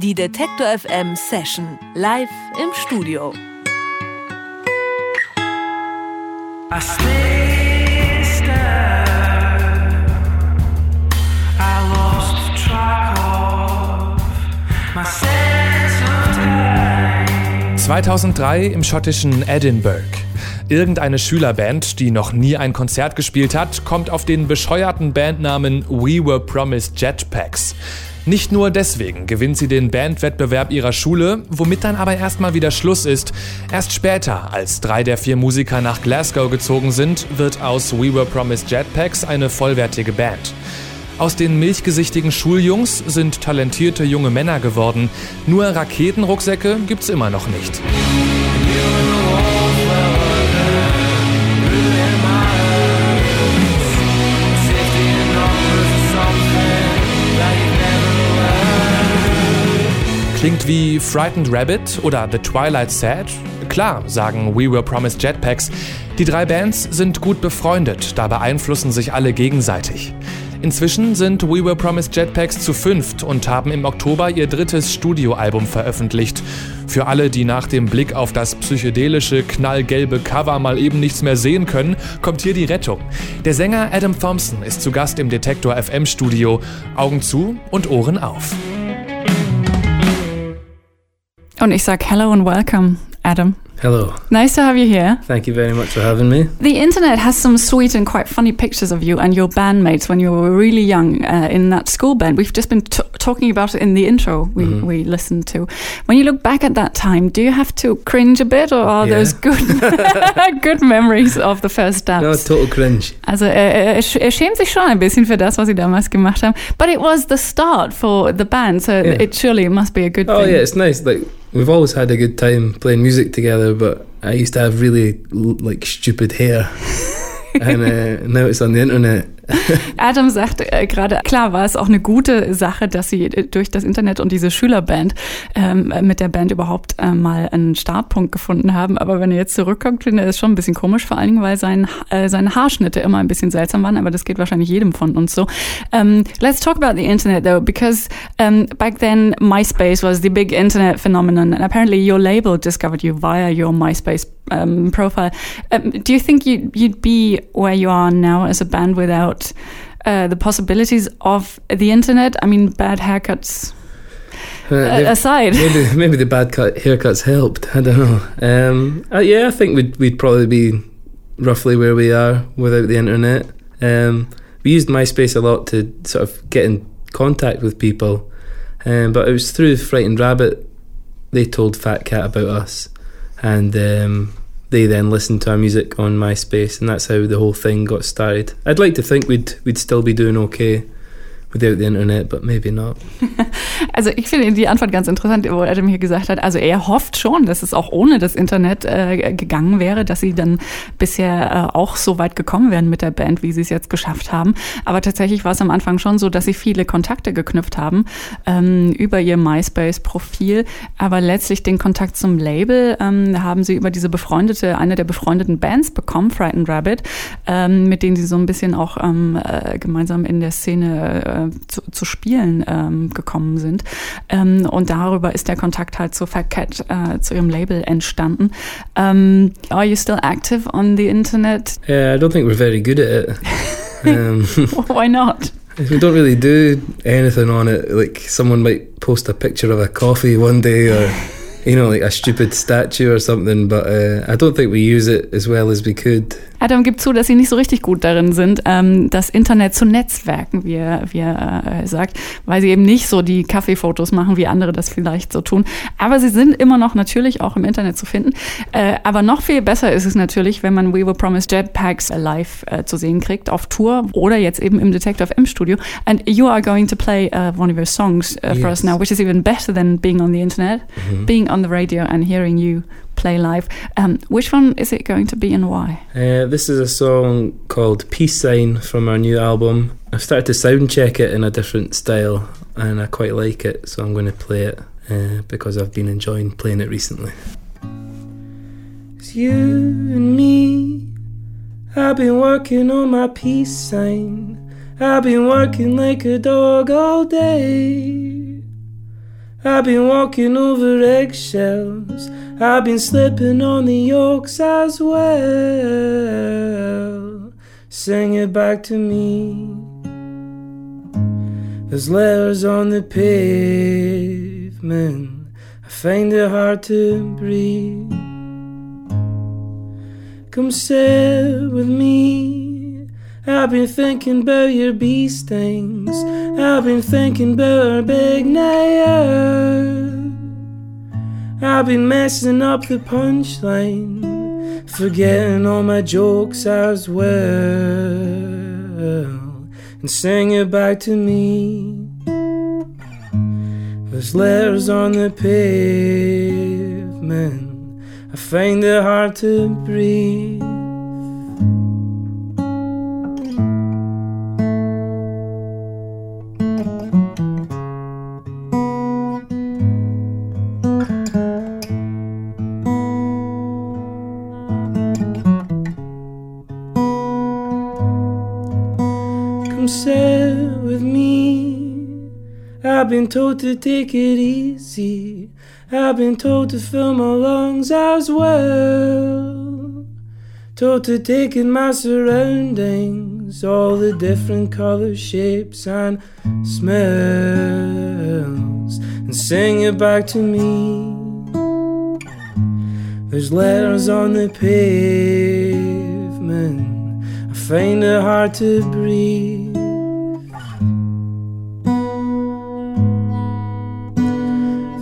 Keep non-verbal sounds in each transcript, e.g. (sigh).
Die Detektor FM Session live im Studio. I stay still. I lost track of my sense of time. 2003 im schottischen Edinburgh. Irgendeine Schülerband, die noch nie ein Konzert gespielt hat, kommt auf den bescheuerten Bandnamen We Were Promised Jetpacks. Nicht nur deswegen gewinnt sie den Bandwettbewerb ihrer Schule, womit dann aber erstmal wieder Schluss ist. Erst später, als drei der vier Musiker nach Glasgow gezogen sind, wird aus We Were Promised Jetpacks eine vollwertige Band. Aus den milchgesichtigen Schuljungs sind talentierte junge Männer geworden. Nur Raketenrucksäcke gibt's immer noch nicht. Klingt wie Frightened Rabbit oder The Twilight Sad? Klar, sagen We Were Promised Jetpacks. Die drei Bands sind gut befreundet, da beeinflussen sich alle gegenseitig. Inzwischen sind We Were Promised Jetpacks zu fünft und haben im Oktober ihr drittes Studioalbum veröffentlicht. Für alle, die nach dem Blick auf das psychedelische, knallgelbe Cover mal eben nichts mehr sehen können, kommt hier die Rettung. Der Sänger Adam Thompson ist zu Gast im Detektor FM Studio. Augen zu und Ohren auf. Und ich sag hello and welcome, Adam. Hello. Nice to have you here. Thank you very much for having me. The internet has some sweet and quite funny pictures of you and your bandmates when you were really young uh, in that school band. We've just been talking about it in the intro we, mm -hmm. we listened to. When you look back at that time, do you have to cringe a bit or are yeah. those good (laughs) (laughs) good memories of the first steps? No, total cringe. Also er, er, schämt sich schon ein bisschen für das, was sie damals gemacht haben. But it was the start for the band, so yeah. it surely must be a good oh, thing. Oh yeah, it's nice. Like we've always had a good time playing music together, but I used to have really like stupid hair, (laughs) and uh, now it's on the internet. (laughs) Adam sagt äh, gerade, klar war es auch eine gute Sache, dass sie äh, durch das Internet und diese Schülerband ähm, mit der Band überhaupt äh, mal einen Startpunkt gefunden haben. Aber wenn er jetzt zurückkommt, finde ich es schon ein bisschen komisch, vor allen Dingen, weil sein, äh, seine Haarschnitte immer ein bisschen seltsam waren. Aber das geht wahrscheinlich jedem von uns so. Um, ähm, let's talk about the Internet though, because um, back then MySpace was the big Internet phenomenon, and apparently your label discovered you via your MySpace um, profile. Do you think you, you'd be where you are now as a band without uh, the possibilities of the internet? I mean, bad haircuts uh, aside. Maybe, maybe the bad cut, haircuts helped. I don't know. Um, uh, yeah, I think we'd, we'd probably be roughly where we are without the internet. Um, we used MySpace a lot to sort of get in contact with people, um, but it was through Frightened Rabbit they told Fat Cat about us, and um, they then listened to our music on MySpace, and that's how the whole thing got started. I'd like to think we'd we'd still be doing okay without the internet, but maybe not. (laughs) Also ich finde die Antwort ganz interessant, wo Adam hier gesagt hat, also er hofft schon, dass es auch ohne das Internet äh, gegangen wäre, dass sie dann bisher äh, auch so weit gekommen wären mit der Band, wie sie es jetzt geschafft haben. Aber tatsächlich war es am Anfang schon so, dass sie viele Kontakte geknüpft haben ähm, über ihr MySpace-Profil, aber letztlich den Kontakt zum Label ähm, haben sie über diese befreundete, eine der befreundeten Bands bekommen, Frightened Rabbit, ähm, mit denen sie so ein bisschen auch ähm, äh, gemeinsam in der Szene äh, äh, zu, zu, Spielen ähm, gekommen sind. Ähm, und darüber ist der Kontakt halt zu Fat Cat, äh, zu ihrem Label entstanden. Um, are you still active on the internet? Yeah, I don't think we're very good at it. (laughs) Um, (laughs) Why not? We don't really do anything on it. Like someone might post a picture of a coffee one day or you know, like a stupid statue or something, but uh, I don't think we use it as well as we could. Adam gibt zu, dass sie nicht so richtig gut darin sind, ähm, das Internet zu netzwerken, wie er, wie er äh, sagt, weil sie eben nicht so die Kaffeefotos machen, wie andere das vielleicht so tun. Aber sie sind immer noch natürlich auch im Internet zu finden. Äh, aber noch viel besser ist es natürlich, wenn man We Were Promised Jetpacks live äh, zu sehen kriegt, auf Tour oder jetzt eben im Detective M Studio. And you are going to play uh, one of your songs uh, for yes. us now, which is even better than being on the internet, mm -hmm. being on the radio and hearing you play live. Um, which one is it going to be and why? Uh, this is a song called Peace Sign from our new album. I've started to sound check it in a different style and I quite like it, so I'm going to play it uh, because I've been enjoying playing it recently. It's you and me. I've been working on my peace sign. I've been working like a dog all day. I've been walking over eggshells. I've been slipping on the yolks as well. Sing it back to me. There's letters on the pavement. I find it hard to breathe. Come sit with me. I've been thinking about your bee stings. I've been thinking about our big night. I've been messing up the punchline, forgetting all my jokes as well, and sing it back to me. There's letters on the pavement, I find it hard to breathe. Sit with me. I've been told to take it easy. I've been told to fill my lungs as well. Told to take in my surroundings, all the different colors, shapes, and smells, and sing it back to me. There's letters on the pavement. Find it hard to breathe.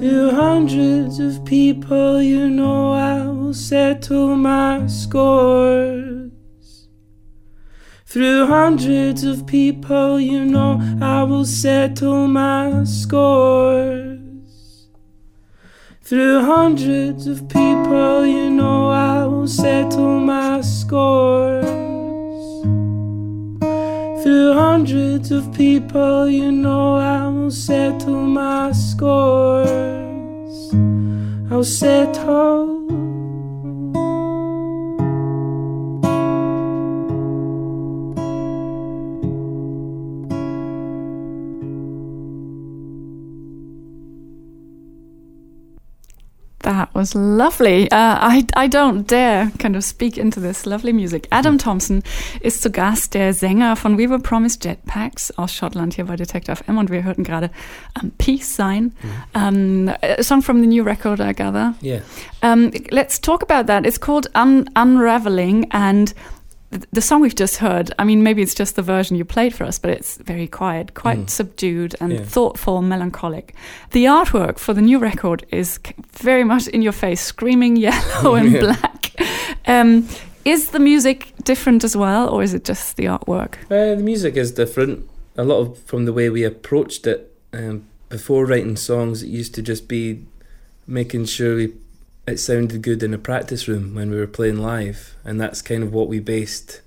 Through hundreds of people, you know I will settle my scores. Through hundreds of people, you know I will settle my scores. Through hundreds of people, you know I will settle my scores. Through hundreds of people, you know I will settle my scores. I'll settle. Was lovely. Uh, I, I don't dare kind of speak into this lovely music. Adam Thompson ist zu Gast, der Sänger von We Were Promised Jetpacks aus Schottland hier bei Detektor FM und wir hörten gerade um, Peace Sign, um, a song from the new record, I gather. Yeah. Um, let's talk about that. It's called Un- Unraveling and the song we've just heard, I mean, maybe it's just the version you played for us, but it's very quiet, quite subdued and Yeah. thoughtful, melancholic. The artwork for the new record is very much in your face, screaming (laughs) yellow and Yeah. black. Um, is the music different as well, or is it just the artwork? Uh, the music is different. A lot of from the way we approached it. Um, before writing songs, it used to just be making sure we it sounded good in a practice room when we were playing live, and that's kind of what we based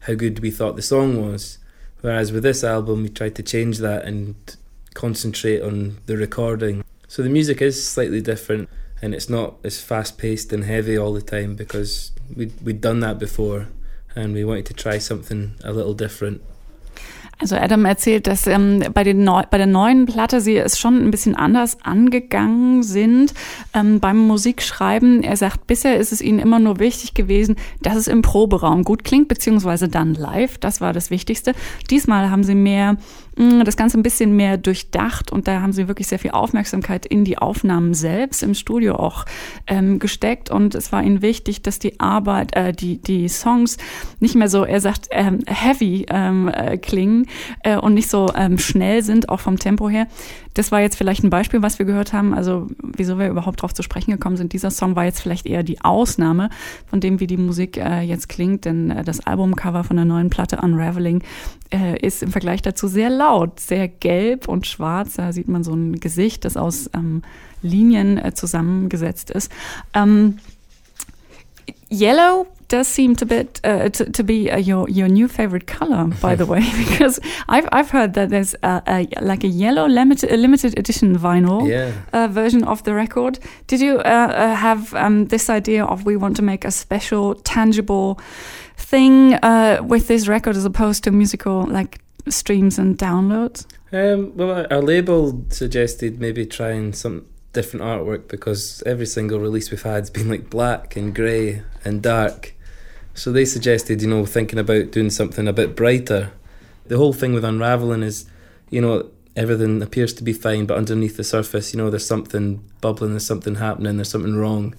how good we thought the song was. Whereas with this album, we tried to change that and concentrate on the recording. So the music is slightly different, and it's not as fast paced and heavy all the time because we'd we'd done that before, and we wanted to try something a little different. Also Adam erzählt, dass ähm, bei, den Neu bei der neuen Platte sie es schon ein bisschen anders angegangen sind ähm, beim Musikschreiben. Er sagt, bisher ist es ihnen immer nur wichtig gewesen, dass es im Proberaum gut klingt, beziehungsweise dann live. Das war das Wichtigste. Diesmal haben sie mehr das Ganze ein bisschen mehr durchdacht und da haben sie wirklich sehr viel Aufmerksamkeit in die Aufnahmen selbst im Studio auch ähm, gesteckt und es war ihnen wichtig, dass die Arbeit, äh, die die Songs nicht mehr so, er sagt ähm, heavy ähm, äh, klingen äh, und nicht so ähm, schnell sind, auch vom Tempo her. Das war jetzt vielleicht ein Beispiel, was wir gehört haben. Also wieso wir überhaupt darauf zu sprechen gekommen sind. Dieser Song war jetzt vielleicht eher die Ausnahme von dem, wie die Musik äh, jetzt klingt, denn äh, das Albumcover von der neuen Platte Unraveling äh, ist im Vergleich dazu sehr laut, sehr gelb und schwarz. Da sieht man so ein Gesicht, das aus ähm, Linien äh, zusammengesetzt ist. Ähm, yellow does seem to bit uh, to, to be uh, your your new favorite color, by the (laughs) way, (laughs) because I've I've heard that there's a, a like a yellow limited a limited edition vinyl Yeah. uh, version of the record. Did you uh, uh, have um, this idea of we want to make a special, tangible thing uh, with this record as opposed to musical like streams and downloads? Um, well, our label suggested maybe trying some different artwork because every single release we've had has been like black and grey and dark. So they suggested, you know, thinking about doing something a bit brighter. The whole thing with unraveling is, you know, everything appears to be fine, but underneath the surface, you know, there's something bubbling, there's something happening, there's something wrong.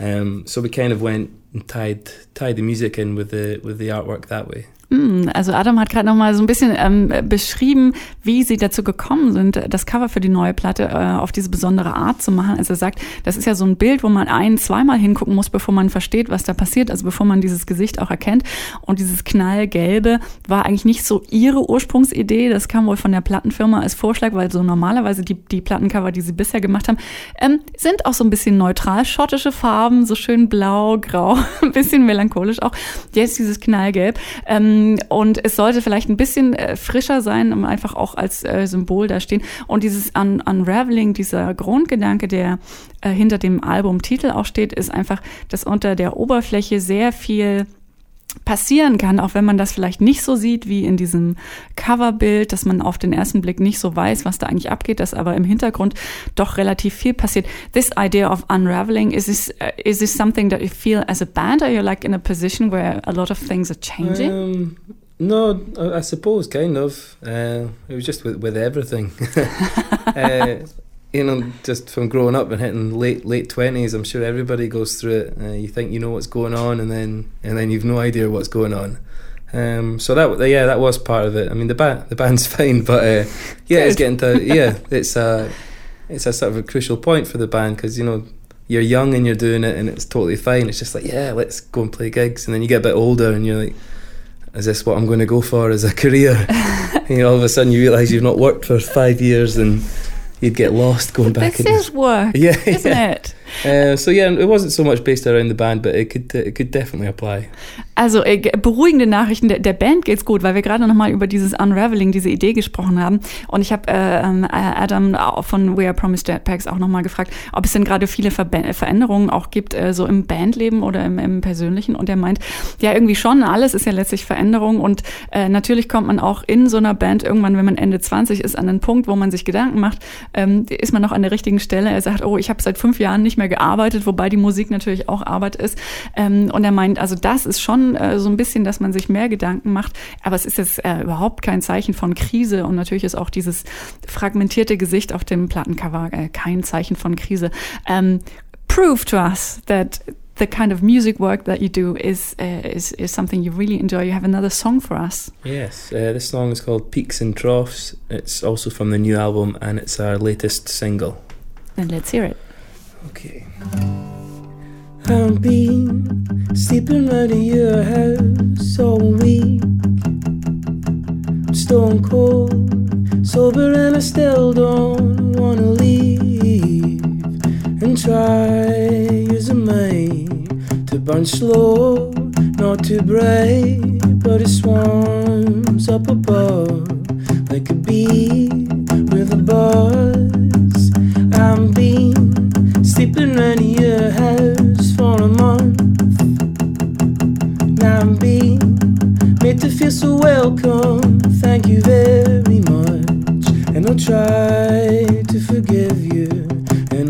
Um, so we kind of went and tied tied the music in with the with the artwork that way. Hm, also Adam hat gerade noch mal so ein bisschen ähm, beschrieben, wie sie dazu gekommen sind, das Cover für die neue Platte äh, auf diese besondere Art zu machen. Also er sagt, das ist ja so ein Bild, wo man ein-, zweimal hingucken muss, bevor man versteht, was da passiert, also bevor man dieses Gesicht auch erkennt. Und dieses Knallgelbe war eigentlich nicht so ihre Ursprungsidee. Das kam wohl von der Plattenfirma als Vorschlag, weil so normalerweise die, die Plattencover, die sie bisher gemacht haben, ähm, sind auch so ein bisschen neutral, schottische Farben, so schön blau, grau, (laughs) ein bisschen melancholisch auch. Jetzt dieses Knallgelb. Ähm, und es sollte vielleicht ein bisschen äh, frischer sein, um einfach auch als äh, Symbol da stehen. Und dieses Un Unraveling, dieser Grundgedanke, der äh, hinter dem Albumtitel auch steht, ist einfach, dass unter der Oberfläche sehr viel passieren kann, auch wenn man das vielleicht nicht so sieht wie in diesem Coverbild, dass man auf den ersten Blick nicht so weiß, was da eigentlich abgeht, dass aber im Hintergrund doch relativ viel passiert. This idea of unraveling, is this, uh, is this something that you feel as a band? Are you like in a position where a lot of things are changing? Um, no, I suppose kind of. Uh, it was just with, with everything. (laughs) uh, you know, just from growing up and hitting late late twenties, I'm sure everybody goes through it. Uh, you think you know what's going on, and then and then you've no idea what's going on. Um, so that yeah, that was part of it. I mean, the band the band's (laughs) fine, but uh, yeah, it's getting to (laughs) yeah, it's a it's a sort of a crucial point for the band because you know you're young and you're doing it and it's totally fine. It's just like yeah, let's go and play gigs, and then you get a bit older and you're like. Is this what I'm going to go for as a career? (laughs) you know, all of a sudden you realise you've not worked for five years and you'd get lost going back. This is work, yeah, isn't yeah. it? (laughs) Uh, so yeah, it wasn't so much based around the band, but it could it could definitely apply. Also äh, beruhigende Nachrichten, der, der, Band geht's gut, weil wir gerade noch mal über dieses Unraveling, diese Idee gesprochen haben. Und ich habe äh, ähm, Adam von We Are Promised Jetpacks auch noch mal gefragt, ob es denn gerade viele Ver Veränderungen auch gibt, äh, so im Bandleben oder im, im, Persönlichen. Und er meint, ja irgendwie schon, alles ist ja letztlich Veränderung. Und äh, natürlich kommt man auch in so einer Band irgendwann, wenn man Ende 20 ist, an einen Punkt, wo man sich Gedanken macht, ähm, ist man noch an der richtigen Stelle. Er sagt, oh, ich habe seit fünf Jahren nicht mehr gearbeitet, wobei die Musik natürlich auch Arbeit ist. Ähm, und er meint, also das ist schon äh, so ein bisschen, dass man sich mehr Gedanken macht. Aber es ist jetzt äh, überhaupt kein Zeichen von Krise. Und natürlich ist auch dieses fragmentierte Gesicht auf dem Plattencover äh, kein Zeichen von Krise. Um, prove to us that the kind of music work that you do is uh, is is something you really enjoy. You have another song for us. Yes, uh, this song is called Peaks and Troughs. It's also from the new album and it's our latest single. Then let's hear it. Okay. I've been sleeping in your house all week. I'm stone cold, sober, and I still don't wanna leave. And try using me to burn slow, not to break, but it swarms up above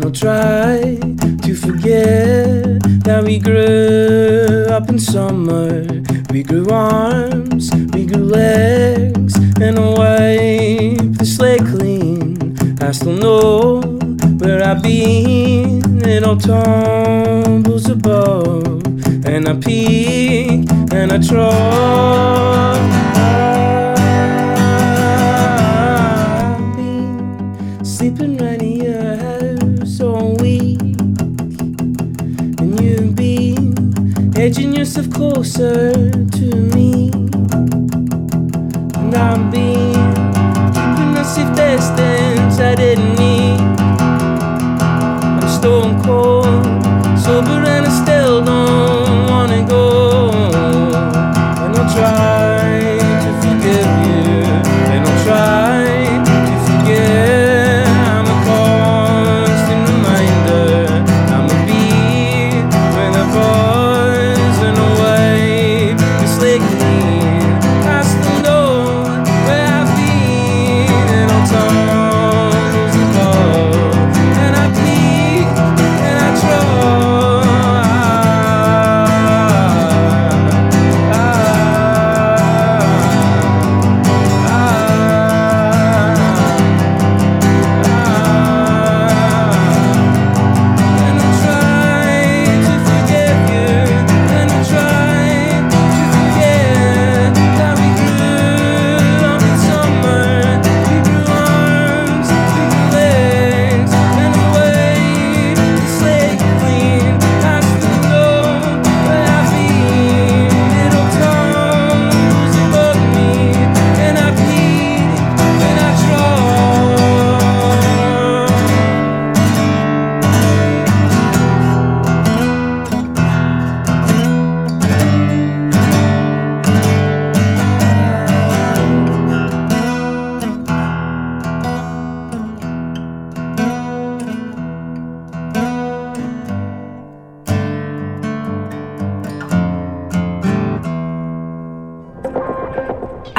I'll try to forget that we grew up in summer. We grew arms, we grew legs, and I wipe the slate clean. I still know where I've been. It all tumbles above, and I peek and I try. Edging yourself closer to me, and I've been keeping a safe distance I didn't need.